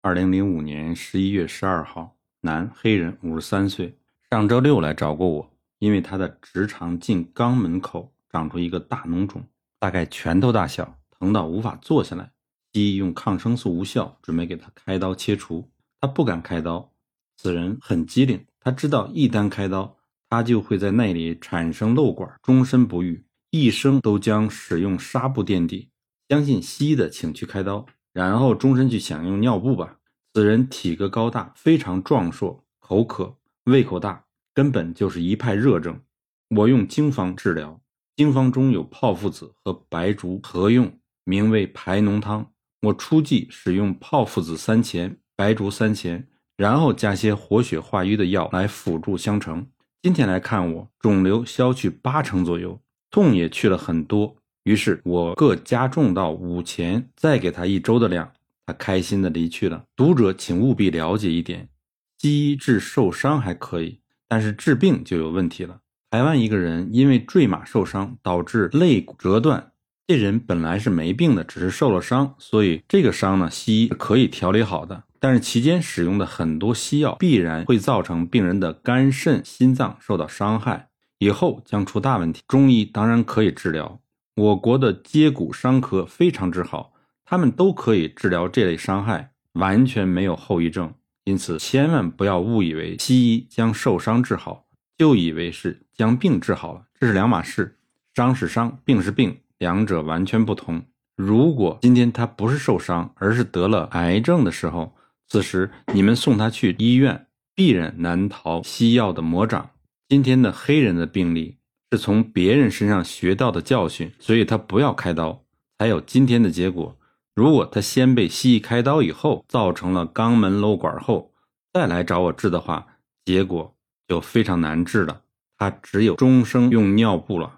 二零零五年十一月十二号，男，黑人，五十三岁，上周六来找过我，因为他的直肠近肛门口长出一个大脓肿，大概拳头大小，疼到无法坐下来。西医用抗生素无效，准备给他开刀切除，他不敢开刀。此人很机灵，他知道一旦开刀，他就会在那里产生瘘管，终身不愈，一生都将使用纱布垫底。相信西医的，请去开刀。然后终身去享用尿布吧。此人体格高大，非常壮硕，口渴，胃口大，根本就是一派热症。我用经方治疗，经方中有炮附子和白术合用，名为排脓汤。我初剂使用炮附子三钱，白术三钱，然后加些活血化瘀的药来辅助相成。今天来看我，肿瘤消去八成左右，痛也去了很多。于是我各加重到五钱，再给他一周的量，他开心的离去了。读者请务必了解一点：西医治受伤还可以，但是治病就有问题了。台湾一个人因为坠马受伤导致肋骨折断，这人本来是没病的，只是受了伤，所以这个伤呢，西医是可以调理好的。但是期间使用的很多西药必然会造成病人的肝肾、心脏受到伤害，以后将出大问题。中医当然可以治疗。我国的接骨伤科非常之好，他们都可以治疗这类伤害，完全没有后遗症。因此，千万不要误以为西医将受伤治好，就以为是将病治好了，这是两码事。伤是伤，病是病，两者完全不同。如果今天他不是受伤，而是得了癌症的时候，此时你们送他去医院，必然难逃西药的魔掌。今天的黑人的病例。是从别人身上学到的教训，所以他不要开刀，才有今天的结果。如果他先被西医开刀以后，造成了肛门瘘管后，再来找我治的话，结果就非常难治了。他只有终生用尿布了。